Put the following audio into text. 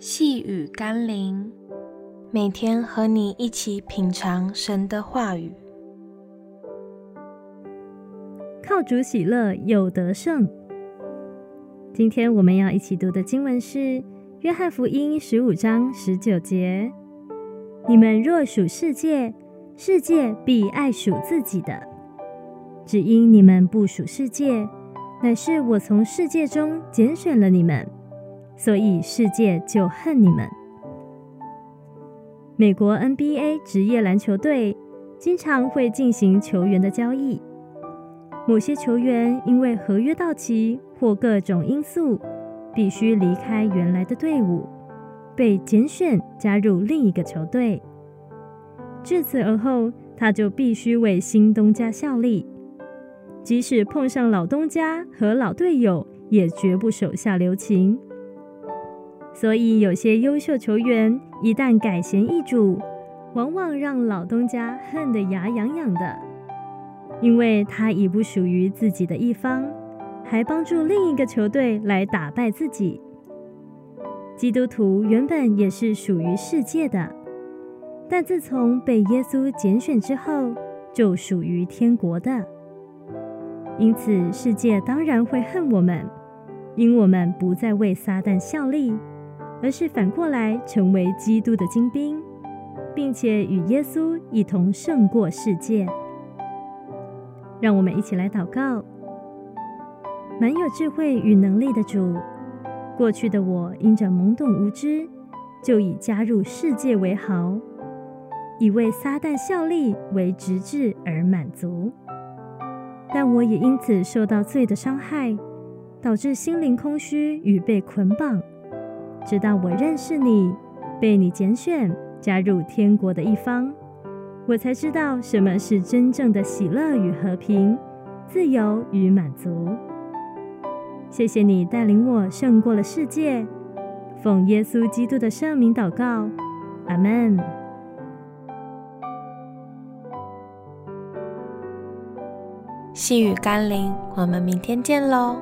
细雨甘霖，每天和你一起品尝神的话语，靠主喜乐有得胜。今天我们要一起读的经文是《约翰福音》十五章十九节：“你们若属世界，世界必爱属自己的；只因你们不属世界。”乃是我从世界中拣选了你们，所以世界就恨你们。美国 NBA 职业篮球队经常会进行球员的交易，某些球员因为合约到期或各种因素，必须离开原来的队伍，被拣选加入另一个球队。至此而后，他就必须为新东家效力。即使碰上老东家和老队友，也绝不手下留情。所以，有些优秀球员一旦改弦易主，往往让老东家恨得牙痒痒的，因为他已不属于自己的一方，还帮助另一个球队来打败自己。基督徒原本也是属于世界的，但自从被耶稣拣选之后，就属于天国的。因此，世界当然会恨我们，因我们不再为撒旦效力，而是反过来成为基督的精兵，并且与耶稣一同胜过世界。让我们一起来祷告：满有智慧与能力的主，过去的我因着懵懂无知，就以加入世界为豪，以为撒旦效力为职志而满足。但我也因此受到罪的伤害，导致心灵空虚与被捆绑。直到我认识你，被你拣选，加入天国的一方，我才知道什么是真正的喜乐与和平、自由与满足。谢谢你带领我胜过了世界，奉耶稣基督的圣名祷告，阿门。细雨甘霖，我们明天见喽。